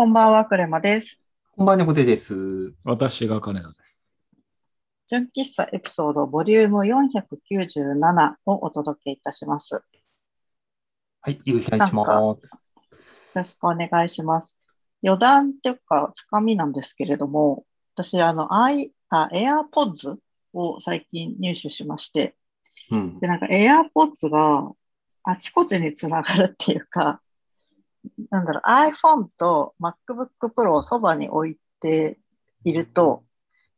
こんばんは、クレマです。こんばんは、猫背です。私が金田です。純喫茶エピソードボリューム497をお届けいたします。よはい、よろしくお願いします。ろしくお願いします。余談っていうか、つかみなんですけれども、私、あの、i、あ、AirPods を最近入手しまして、うん。で、なんか AirPods があちこちにつながるっていうか、なんだろう、iPhone と MacBook Pro をそばに置いていると、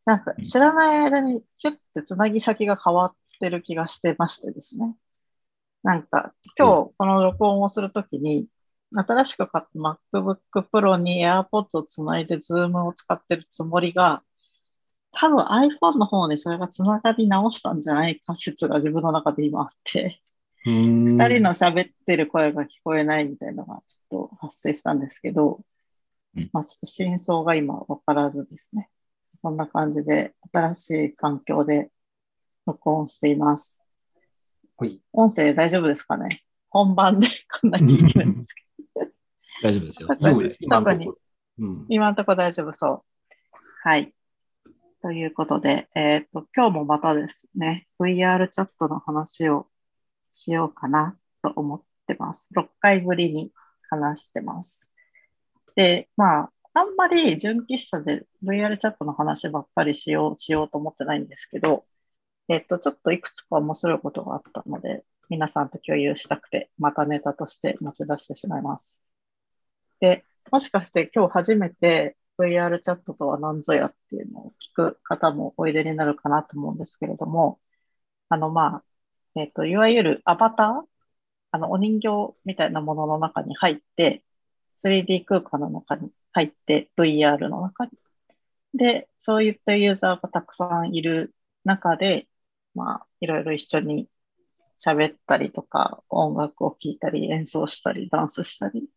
なんか知らない間にキュッてつなぎ先が変わってる気がしてましてですね。なんか今日この録音をするときに、新しく買った MacBook Pro に AirPods をつないで Zoom を使ってるつもりが、多分 iPhone の方にそれがつながり直したんじゃないか説が自分の中で今あって、二二人の喋ってる声が聞こえないみたいなのがちと発生したんですけどうん、まあちょっと真相が今わからずですね。そんな感じで新しい環境で録音しています。はい。音声大丈夫ですかね？本番でこんなに聞いてるんですけ 大丈夫ですよ。特にところ。うん。今のところ大丈夫そう。はい。ということで、えっ、と、今日もまたですね、VR チャットの話をしようかなと思ってます。6回ぶりに話してます。で、まあ、あんまり純喫茶で VR チャットの話ばっかりしよう、しようと思ってないんですけど、えっ、と、ちょっといくつか面白いことがあったので、皆さんと共有したくて、またネタとして持ち出してしまいます。で、もしかして今日初めて VR チャットとは何ぞやっていうのを聞く方もおいでになるかなと思うんですけれども、あの、まあ、えっ、と、いわゆるアバターあの、お人形みたいなものの中に入って、3D 空間の中に入って、VR の中に。で、そういったユーザーがたくさんいる中で、まあ、いろいろ一緒に喋ったりとか、音楽を聴いたり、演奏したり、ダンスしたり、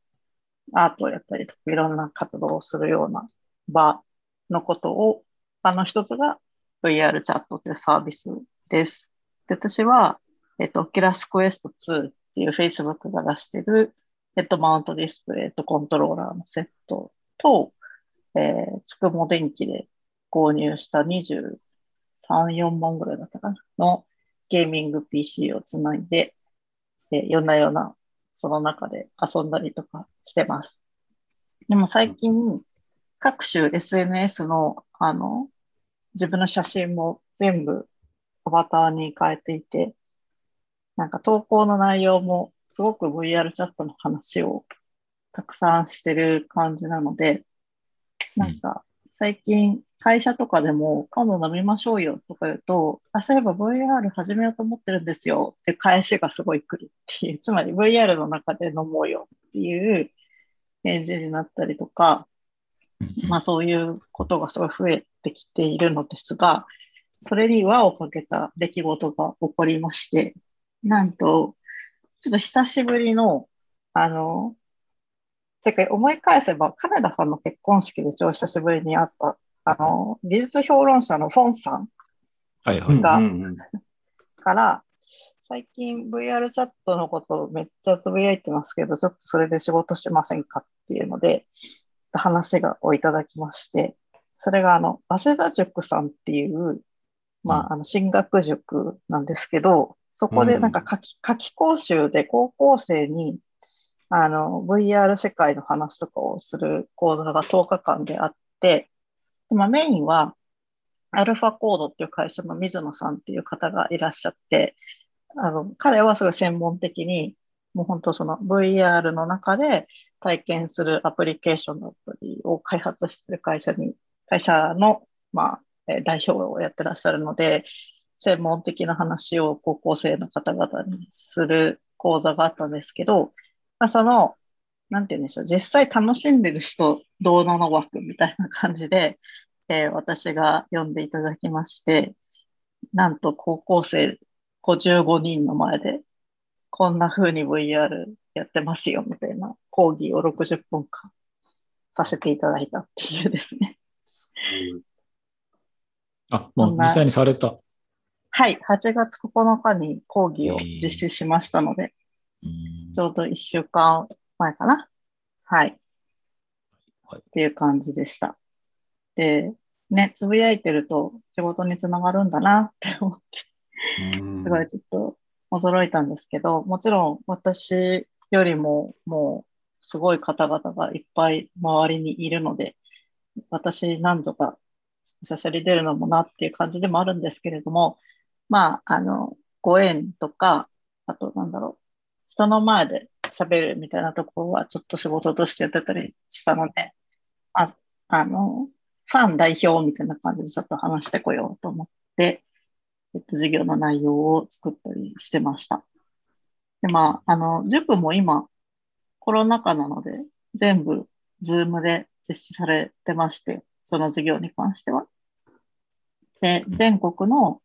アートをやったりとか、いろんな活動をするような場のことを、あの一つが VR チャットというサービスです。で、私は、えっと、Oculus Quest 2っていう Facebook が出してるヘッドマウントディスプレイとコントローラーのセットと、えー、つくも電気で購入した23、4万ぐらいだったかなのゲーミング PC をつないで、えー、夜な夜なその中で遊んだりとかしてます。でも最近、各種 SNS の、あの、自分の写真も全部アバターに変えていて、なんか投稿の内容もすごく VR チャットの話をたくさんしてる感じなので、なんか最近会社とかでも今度飲みましょうよとか言うと、あ、そういえば VR 始めようと思ってるんですよって返しがすごい来るっていう、つまり VR の中で飲もうよっていう返事になったりとか、まあそういうことがすごい増えてきているのですが、それに輪をかけた出来事が起こりまして、なんと、ちょっと久しぶりの、あの、てか思い返せば、金田さんの結婚式で超久しぶりに会った、あの、美術評論者のフォンさんはいはい。がうんうんから、最近 VR チャットのことをめっちゃつぶやいてますけど、ちょっとそれで仕事しませんかっていうので、話がをいただきまして、それがあの、早稲田塾さんっていう、まあ、あの、進学塾なんですけど、そこでなんか夏季、夏季講習で高校生に、あの、VR 世界の話とかをする講座が10日間であって、まあ、メインは、アルファコードっていう会社の水野さんっていう方がいらっしゃって、あの、彼はすごい専門的に、もう本当その VR の中で体験するアプリケーションだったりを開発してる会社に、会社の、まあ、え代表をやってらっしゃるので、専門的な話を高校生の方々にする講座があったんですけど、まあ、その、なんて言うんでしょう、実際楽しんでる人、どうなの枠みたいな感じで、えー、私が読んでいただきまして、なんと高校生55人の前で、こんな風に VR やってますよ、みたいな講義を60分間させていただいたっていうですね。あ、もう実際にされた。はい、8月9日に講義を実施しましたので、うんちょうど1週間前かな。はい。はい。っていう感じでした。で、ね、つぶやいてると仕事につながるんだなって思って、うんすごいちょっと驚いたんですけど、もちろん私よりももうすごい方々がいっぱい周りにいるので、私なんとかしゃしゃり出るのもなっていう感じでもあるんですけれども、まあ、あの、ご縁とか、あとなんだろう、人の前で喋るみたいなところはちょっと仕事としてやってたりしたので、ああの、ファン代表みたいな感じでちょっと話してこようと思って、えっと、授業の内容を作ったりしてました。で、まあ、あの、塾も今、コロナ禍なので、全部、ズームで実施されてまして、その授業に関しては。で、全国の、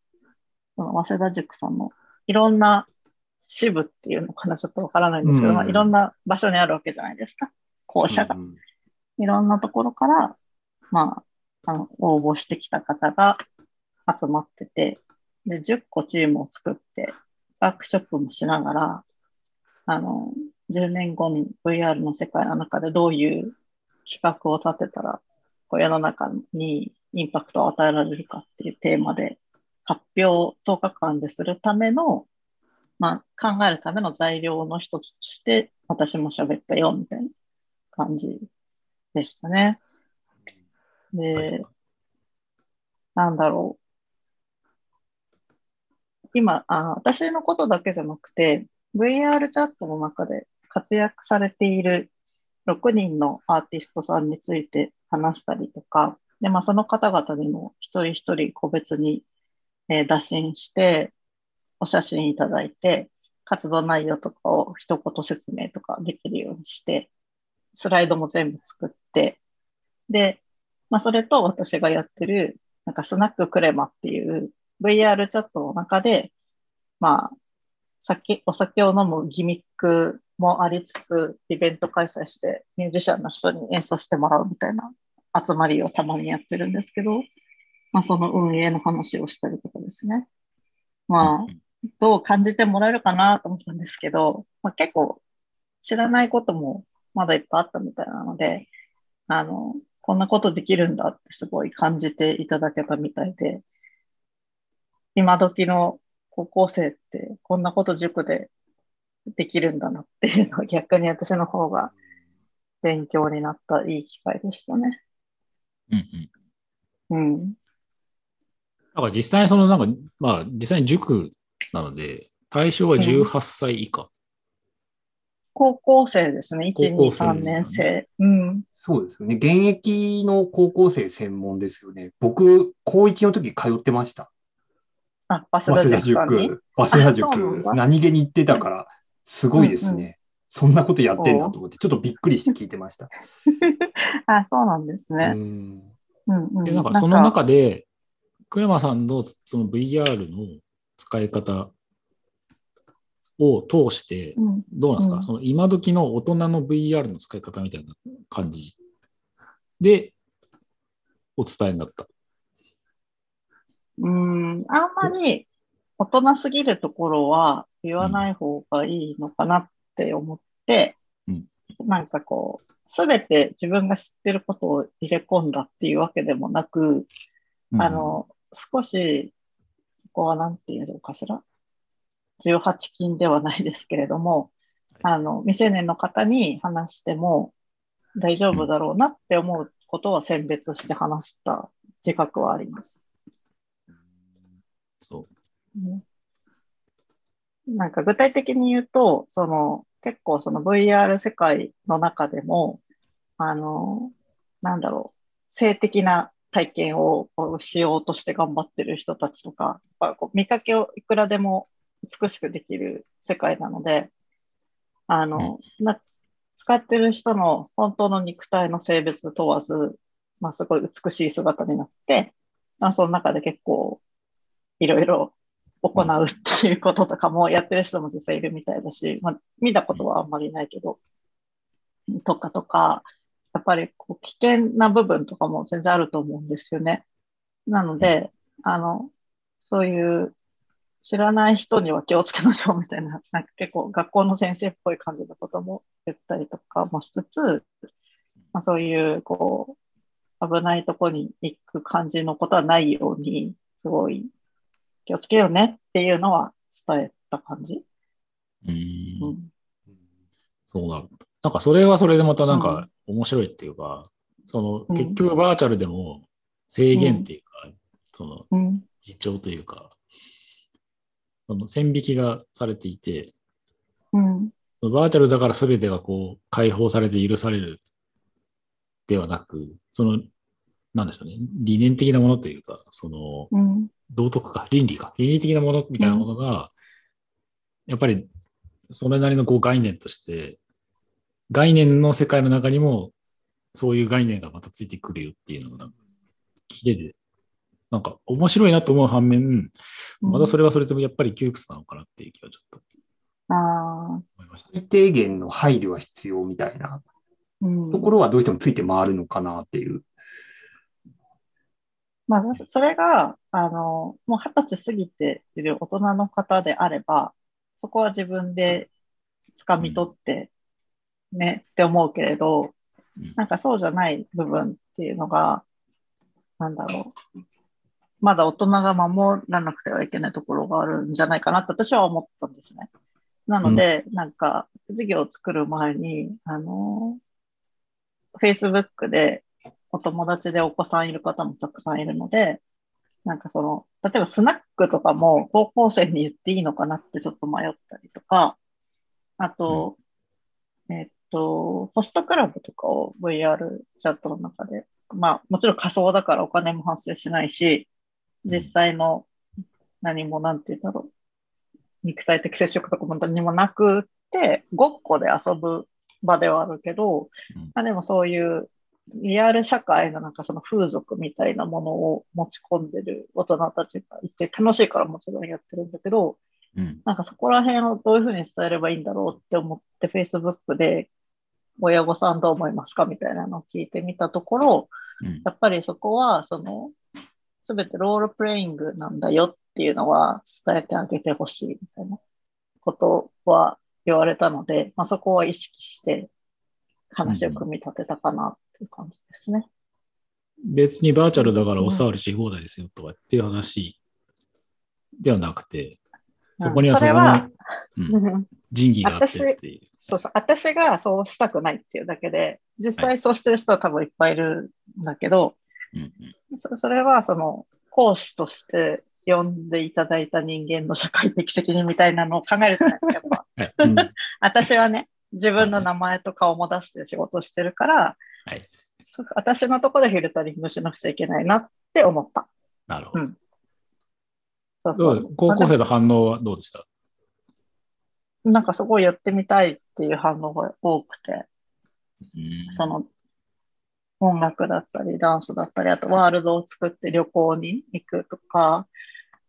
その早稲田塾さんのいろんな支部っていうのかな、ちょっとわからないんですけど、うんまあ、いろんな場所にあるわけじゃないですか。校舎が。うんいろんなところから、まあ、あの、応募してきた方が集まってて、で、10個チームを作って、ワークショップもしながら、あの、10年後に VR の世界の中でどういう企画を立てたら、こう世の中にインパクトを与えられるかっていうテーマで、発表を10日間でするための、まあ、考えるための材料の一つとして、私も喋ったよ、みたいな感じでしたね。で、なんだろう。今あ、私のことだけじゃなくて、VR チャットの中で活躍されている6人のアーティストさんについて話したりとか、でまあ、その方々にも一人一人個別に、えー打診して、お写真いただいて、活動内容とかを一言説明とかできるようにして、スライドも全部作って、で、まあ、それと私がやってる、なんかスナッククレマっていう VR チャットの中で、まあ、酒、お酒を飲むギミックもありつつ、イベント開催してミュージシャンの人に演奏してもらうみたいな集まりをたまにやってるんですけど、まあ、その運営の話をしたりとかですね。まあ、どう感じてもらえるかなと思ったんですけど、まあ、結構知らないこともまだいっぱいあったみたいなので、あの、こんなことできるんだってすごい感じていただけたみたいで、今時の高校生ってこんなこと塾でできるんだなっていうのは逆に私の方が勉強になったいい機会でしたね。うんうん。うん。だから実際にそのなんか、まあ実際に塾なので、対象は18歳以下。高校生ですね。1、2、高校生3ですよね年生。うん。そうですよね。現役の高校生専門ですよね。僕、高1の時通ってました。あ、早早稲田塾。早稲田塾。だ何気に行ってたから、すごいですうんうね。そんなことやってんだと思って、ちょっとびっくりして聞いてました。あ、そうなんですうね。ん。うんうん。で、なんかその中で、クレマさんのその VR の使い方を通して、うん、どうなんですか、うん。その今時の大人の VR の使い方みたいな感じでお伝えになった。うん、あんまり大人すぎるところは言わない方がいいのかなって思って、うん。なんかこう、すべて自分が知ってることを入れ込んだっていうわけでもなく、あの、少し、そこはなんていうのかしら？18禁ではないですけれども、あの、未成年の方に話しても大丈夫だろうなって思うことは選別して話した自覚はあります。そう。ねなんか具体的に言うと、その結構その VR 世界の中でも、あの、なんだろう、性的な体験をこうしようとして頑張ってる人たちとか、やっぱこう見かけをいくらでも美しくできる世界なので、あの、な使ってる人の本当の肉体の性別問わず、まあすごい美しい姿になって、まあその中で結構いろいろ行うっていうこととかもやってる人も実際いるみたいだし、まあ、見たことはあんまりないけど、とかとか、やっぱりこう危険な部分とかも全然あると思うんですよね。なので、あの、そういう知らない人には気をつけましょうみたいな、なんか結構学校の先生っぽい感じのことも言ったりとかもしつつ、まあ、そういう、こう、危ないとこに行く感じのことはないように、すごい気をつけようねっていうのは伝えた感じ。う。うんん。そうなる。なんかそれはそれでまたなんか面白いっていうか、そのうん結局バーチャルでも制限っていうか、そのうん。自重というか、その線引きがされていて、うん。バーチャルだから全てがこう解放されて許されるではなく、その、なんでしょうね、理念的なものというか、その、うん。道徳か、倫理か、倫理的なものみたいなものが、やっぱりそれなりのこう概念として、概念の世界の中にも、そういう概念がまたついてくるよっていうのが、聞いてて、なんか面白いなと思う反面、またそれはそれでもやっぱり窮屈なのかなっていう気はちょっとああ。最低限の配慮は必要みたいなうん。ところはどうしてもついて回るのかなっていう。まあ、そそれが、あの、もう二十歳過ぎている大人の方であれば、そこは自分で掴み取って、ね、って思うけれどうん、なんかそうじゃない部分っていうのが、なんだろう。まだ大人が守らなくてはいけないところがあるんじゃないかなって私は思ったんですね。なので、なんか、授業を作る前に、あの、Facebook でお友達でお子さんいる方もたくさんいるので、なんかその、例えばスナックとかも高校生に言っていいのかなってちょっと迷ったりとか、あと、えっと、ホストクラブとかを VR チャットの中で、まあもちろん仮想だからお金も発生しないし、実際の何もなんて言うんだろう、肉体的接触とかも何もなくって、ごっこで遊ぶ場ではあるけど、うんまあでもそういうリアル社会のなんかその風俗みたいなものを持ち込んでる大人たちがいて楽しいからもちろんやってるんだけど、うん。なんかそこら辺をどういうふうに伝えればいいんだろうって思って Facebook で親御さんどう思いますかみたいなのを聞いてみたところ、うん。やっぱりそこはその全てロールプレイングなんだよっていうのは伝えてあげてほしいみたいなことは言われたので、まあ、そこは意識して話を組み立てたかなっていう感じですね。別にバーチャルだからお触りし放題ですよとかっていう話ではなくて、そこにはそうん、仁義があってっていう。そうそう、私がそうしたくないっていうだけで、実際そうしてる人は多分いっぱいいるんだけど、うんうん。そそれはその講師として呼んでいただいた人間の社会的責任みたいなのを考えるじゃないですか、やっぱ。はい。うん。私はね、自分の名前と顔も出して仕事をしてるから、はい。私のところでフィルタリングしなくちゃいけないなって思った。なるほど。そうそうどう高校生の反応はどうでした？なんかそこをやってみたいっていう反応が多くて、うん。その音楽だったり、ダンスだったり、あとワールドを作って旅行に行くとか。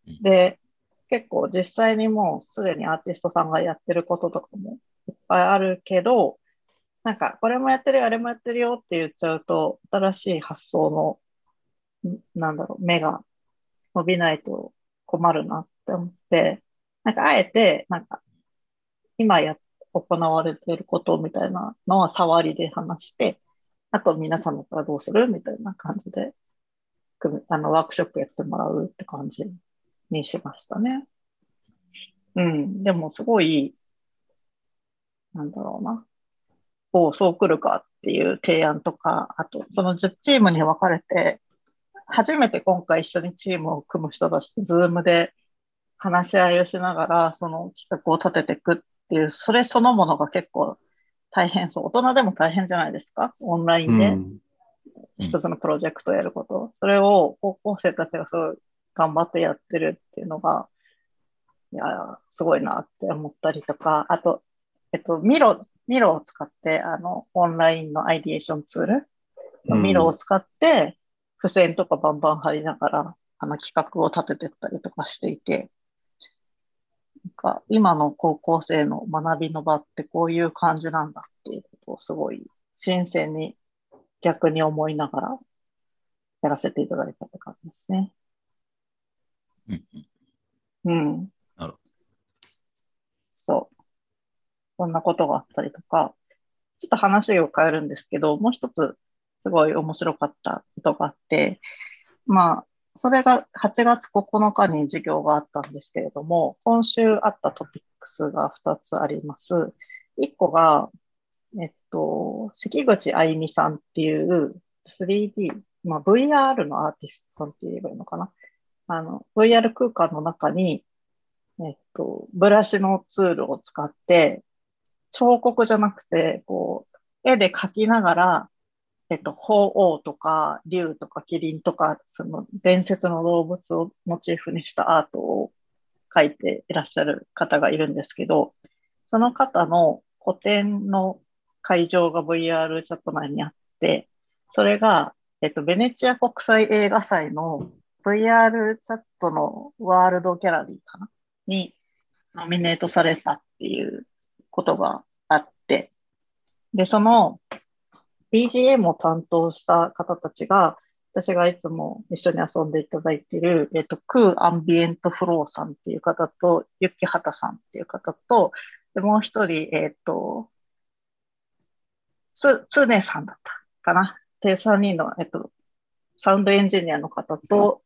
うん、で、結構実際にもうすでにアーティストさんがやってることとかもいっぱいあるけど、なんかこれもやってるよ、あれもやってるよって言っちゃうと、新しい発想の、んなんだろう、目が伸びないと困るなって思って、なんかあえて、なんか今や行われていることみたいなのは触りで話して、あと皆さんだったらどうするみたいな感じで、あのワークショップやってもらうって感じにしましたね。うん、でもすごい、なんだろうな。おうそう来るかっていう提案とか、あとその10チームに分かれて、初めて今回一緒にチームを組む人たちと Zoom で話し合いをしながら、その企画を立てていくっていう、それそのものが結構大変そう。大人でも大変じゃないですか？オンラインでうん。一つのプロジェクトをやること。それを高校生たちがすごい頑張ってやってるっていうのが、いや、すごいなって思ったりとか、あと、えっと、 Miro、Miro を使って、あの、オンラインの ideation ツール、うん。ミロを使って、付箋とかバンバン貼りながら、あの企画を立ててったりとかしていて、なんか今の高校生の学びの場ってこういう感じなんだっていうことをすごい新鮮に逆に思いながらやらせていただいたって感じですね。うんうんうん。なるほそう。こんなことがあったりとか、ちょっと話を変えるんですけど、もう一つすごい面白かったことがあって、まあ、それが8月9日に授業があったんですけれども、今週あったトピックスが2つあります。1個が、えっと、関口あゆみさんっていう 3D、まあ、VR のアーティストさんって言えばいいのかな。あの、VR 空間の中に、えっと、ブラシのツールを使って、彫刻じゃなくて、こう、絵で描きながら、えっと、鳳凰とか竜とかキリンとか、その伝説の動物をモチーフにしたアートを描いていらっしゃる方がいるんですけど、その方の個展の会場が VR チャット内にあって、それが、えっと、ベネチア国際映画祭の VR チャットのワールドギャラリーかな？にノミネートされたっていうことがあって、で、その BGM を担当した方たちが、私がいつも一緒に遊んでいただいている、えっと、クーアンビエントフローさんっていう方と、ユッキハタさんっていう方と、でもう一人、えっと、つ、つねさんだったかな。で、3人の、えっと、サウンドエンジニアの方と、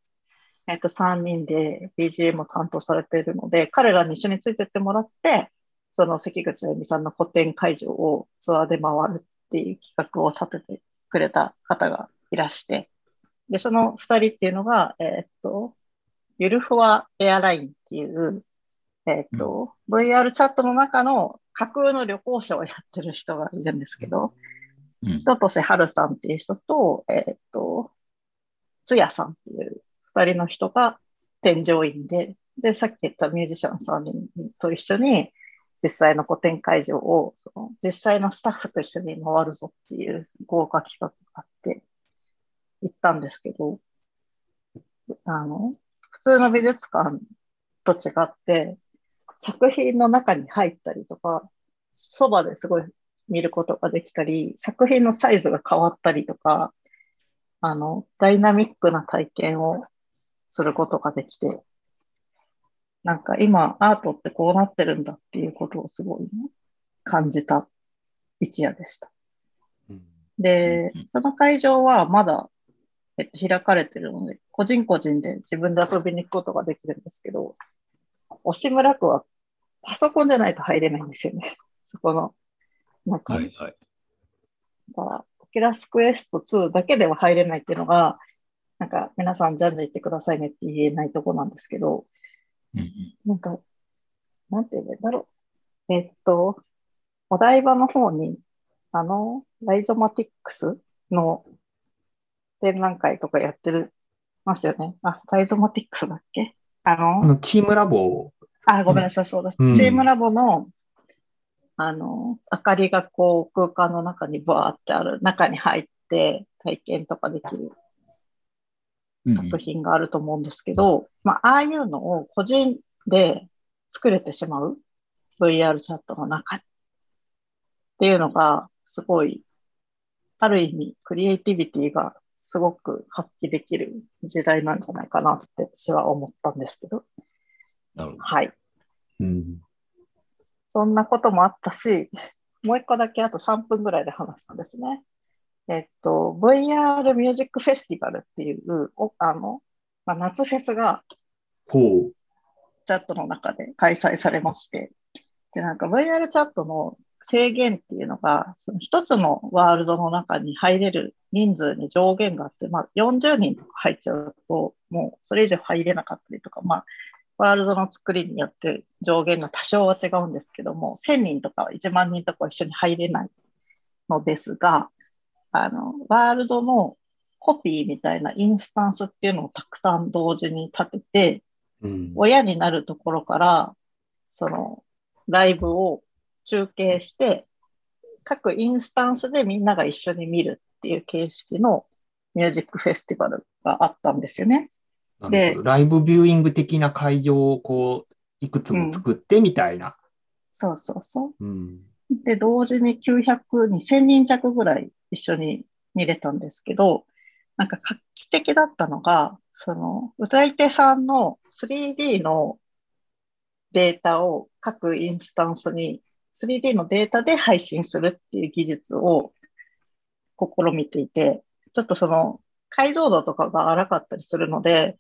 えっと、3人で BGM を担当されているので、彼らに一緒についてってもらって、その関口あゆみさんの個展会場をツアーで回るっていう企画を立ててくれた方がいらして、で、その二人っていうのが、えーっと、ゆるふわエアラインっていう、えーっと、VR チャットの中の架空の旅行者をやってる人がいるんですけど、うん。人とせはるさんっていう人と、えーっと、つやさんっていう二人の人が添乗員で、で、さっき言ったミュージシャン3人と一緒に、実際の個展会場を、その実際のスタッフと一緒に回るぞっていう豪華企画があって、行ったんですけど、あの、普通の美術館と違って、作品の中に入ったりとか、そばですごい見ることができたり、作品のサイズが変わったりとか、あの、ダイナミックな体験をすることができて、なんか今アートってこうなってるんだっていうことをすごいね感じた一夜でした。うんでその会場はまだ、えっと、開かれてるので、個人個人で自分で遊びに行くことができるんですけど、惜しむらくはパソコンじゃないと入れないんですよね。そこの、なんか、はいはい。だから、 Oculus Quest 2だけでは入れないっていうのが、なんか皆さんじゃんじゃん言ってくださいねって言えないとこなんですけど、なんか、なんて言うんだろう。えっと、お台場の方に、あの、 Rhizomatiks の展覧会とかやってる、ますよね。あ、ライゾマティックスだっけ？ああの、の、チームラボ、あ、ごめんなさい、そうだ。うんチームラボの、あの、明かりがこう空間の中にバーってある、中に入って体験とかできるうん作品があると思うんですけど、まあ、ああいうのを個人で作れてしまう VR チャットの中にっていうのがすごい、ある意味クリエイティビティがすごく発揮できる時代なんじゃないかなって私は思ったんですけど、なるほど。はい。うん。そんなこともあったし、もう一個だけあと3分ぐらいで話したんですね。えっと、VR ミュージックフェスティバルっていう、おあの、まあ、夏フェスがほう。チャットの中で開催されまして、で、なんか VR チャットの制限っていうのが、その一つのワールドの中に入れる人数に上限があって、まあ40人とか入っちゃうと、もうそれ以上入れなかったりとか、まあ、ワールドの作りによって上限が多少は違うんですけども、1000人とか1万人とかは一緒に入れないのですが、あの、ワールドのコピーみたいなインスタンスっていうのをたくさん同時に立てて、うん。親になるところから、その、ライブを中継して、各インスタンスでみんなが一緒に見るっていう形式のミュージックフェスティバルがあったんですよね。なるほどライブビューイング的な会場をこう、いくつも作ってみたいな。そうそうそう。うん。で、同時に900、2000人弱ぐらい一緒に見れたんですけど、なんか画期的だったのが、その、歌い手さんの 3D のデータを各インスタンスに 3D のデータで配信するっていう技術を試みていて、ちょっとその解像度とかが荒かったりするので、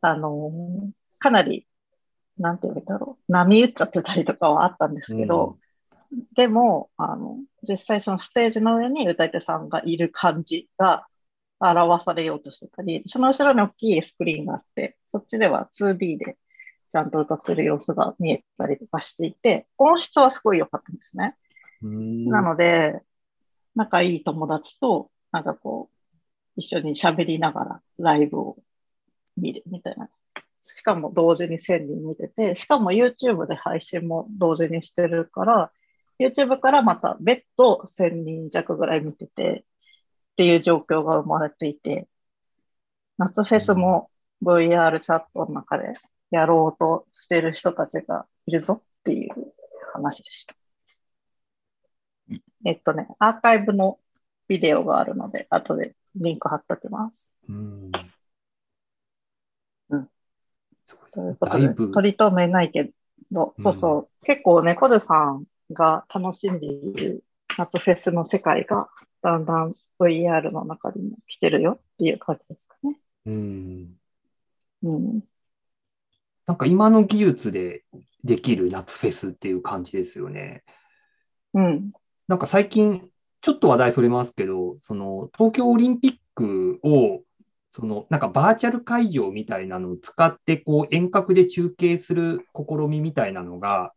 あの、かなり、なんて言うんだろう、波打っちゃってたりとかはあったんですけど、でも、あの、実際そのステージの上に歌い手さんがいる感じが表されようとしてたり、その後ろに大きいスクリーンがあって、そっちでは 2D でちゃんと歌ってる様子が見えたりとかしていて、音質はすごい良かったんですね。うんなので、仲いい友達と、なんかこう、一緒に喋りながらライブを見るみたいな。しかも同時に1000人見てて、しかも YouTube で配信も同時にしてるから、YouTube からまた別途1000人弱ぐらい見ててっていう状況が生まれていて、夏フェスも VR チャットの中でやろうとしてる人たちがいるぞっていう話でした。えっとね、アーカイブのビデオがあるので、後でリンク貼っときます。うん。うん。ということで、取り留めないけど、うんそう。そう、結構ね、コデさんが楽しんでいる夏フェスの世界が、だんだん VR の中にも来てるよっていう感じですかね。うん。うん。なんか今の技術でできる夏フェスっていう感じですよね。うん。なんか最近、ちょっと話題それますけど、その東京オリンピックを、そのなんかバーチャル会場みたいなのを使ってこう遠隔で中継する試みみたいなのが、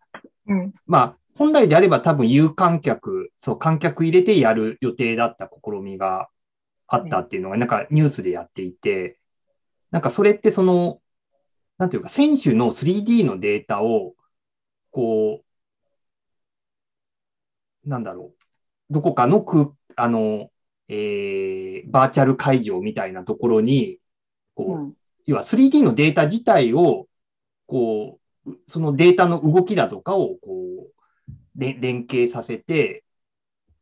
うん。まあ本来であれば多分有観客、そう観客入れてやる予定だった試みがあったっていうのがなんかニュースでやっていて、なんかそれってその、なんていうか選手の 3D のデータをこう、なんだろう、どこかの空、あの、えー、バーチャル会場みたいなところに、こう、うん。要は 3D のデータ自体を、こう、そのデータの動きだとかを、こう、れ連携させて、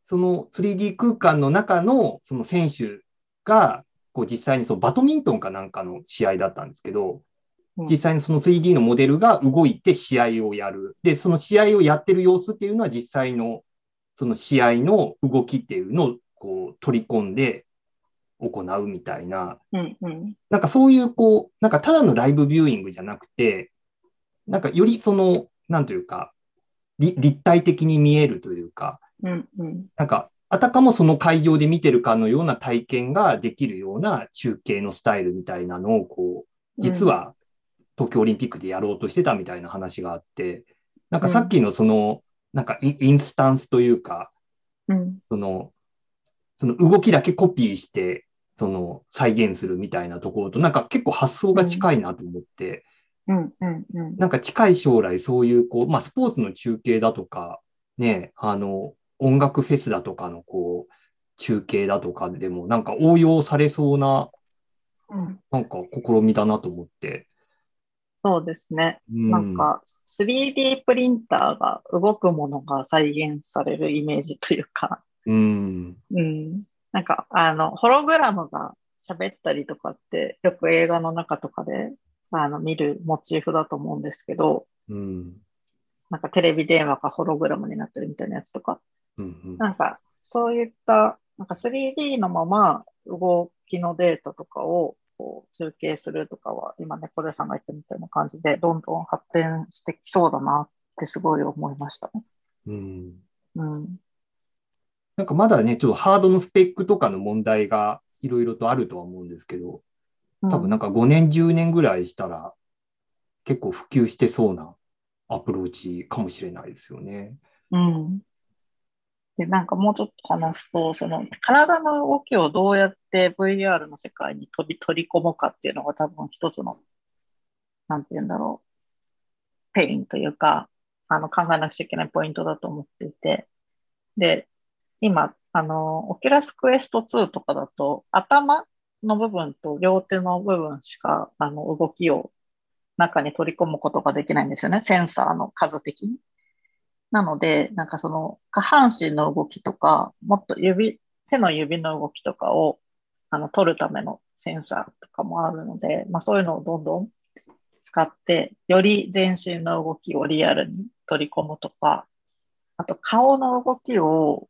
その 3D 空間の中のその選手が、こう実際にそのバドミントンかなんかの試合だったんですけど、うん実際にその 3D のモデルが動いて試合をやる。で、その試合をやってる様子っていうのは実際のその試合の動きっていうのをこう取り込んで行うみたいな、うん。うん。なんかそういう、こう、なんかただのライブビューイングじゃなくて、なんかよりその、なんというか、り立体的に見えるというか、うん。うん。なんか、あたかもその会場で見てるかのような体験ができるような中継のスタイルみたいなのを、こう、実は東京オリンピックでやろうとしてたみたいな話があって、なんかさっきのその、なんかインスタンスというか、うん。その、その動きだけコピーして、その再現するみたいなところと、なんか結構発想が近いなと思って、うん。うん。うん。なんか近い将来そういう、こう、まあスポーツの中継だとか、ね、あの、音楽フェスだとかのこう、中継だとかでもなんか応用されそうな、うん。なんか試みだなと思って。そうですね。うん、なんか 3D プリンターが動くものが再現されるイメージというか、うん、うん。なんか、あの、ホログラムが喋ったりとかって、よく映画の中とかで、あの、見るモチーフだと思うんですけど、うん、なんかテレビ電話がホログラムになってるみたいなやつとか、うん、なんか、そういった、なんか 3D のまま動きのデータとかをこう中継するとかは、今ね、小出さんが言ったみたいな感じで、どんどん発展してきそうだなってすごい思いましたね。うん。うん。なんかまだね、ちょっとハードのスペックとかの問題がいろいろとあるとは思うんですけど、多分なんか5年、10年ぐらいしたら結構普及してそうなアプローチかもしれないですよね。うん。で、なんかもうちょっと話すと、その体の動きをどうやって VR の世界に取り取り込むかっていうのが多分一つの、なんて言うんだろう、 pain というか、あの考えなくちゃいけないポイントだと思っていて、で、今、あの、 Oculus Quest 2とかだと、頭の部分と両手の部分しか、あの、動きを中に取り込むことができないんですよね。センサーの数的に。なので、なんかその下半身の動きとか、もっと指、手の指の動きとかをあの取るためのセンサーとかもあるので、まあそういうのをどんどん使って、より全身の動きをリアルに取り込むとか、あと顔の動きを、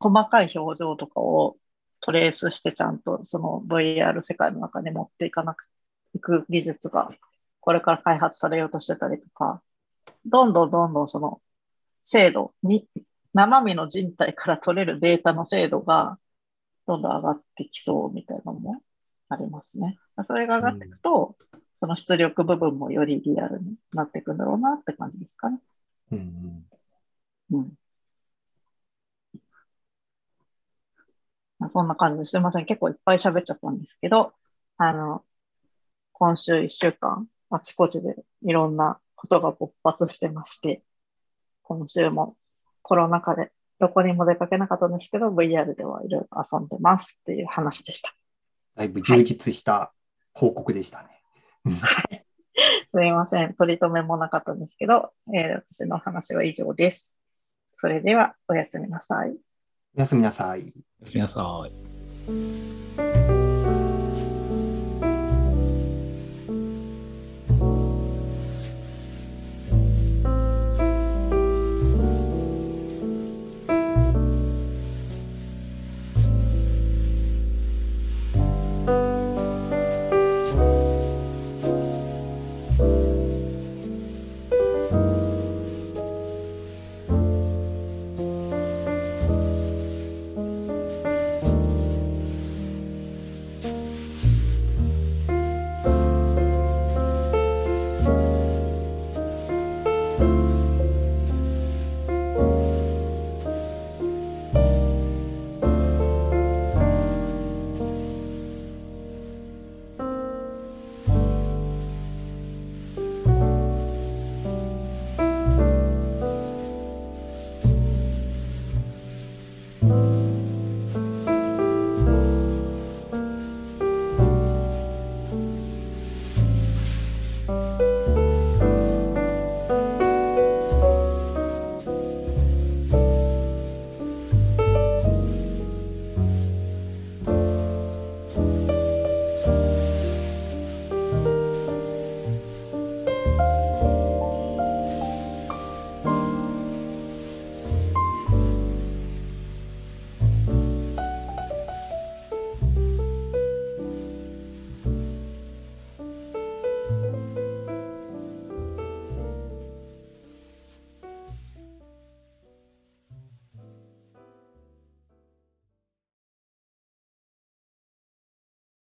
細かい表情とかをトレースしてちゃんとその VR 世界の中に持っていかなくいく技術がこれから開発されようとしてたりとか、どんどんどんどんその精度に、生身の人体から取れるデータの精度がどんどん上がってきそうみたいなのもありますね。それが上がっていくと、その出力部分もよりリアルになっていくんだろうなって感じですかね。うんうん。まあ、そんな感じですいません。結構いっぱい喋っちゃったんですけど、あの、今週1週間、あちこちでいろんなことが勃発してまして、今週もコロナ禍でどこにも出かけなかったんですけど、VR ではいろいろ遊んでますっていう話でした。だいぶ充実した報告でしたね。すいません。取り留めもなかったんですけど、えー私の話は以上です。それでは、おやすみなさい。おやすみなさい。おやすみなさい。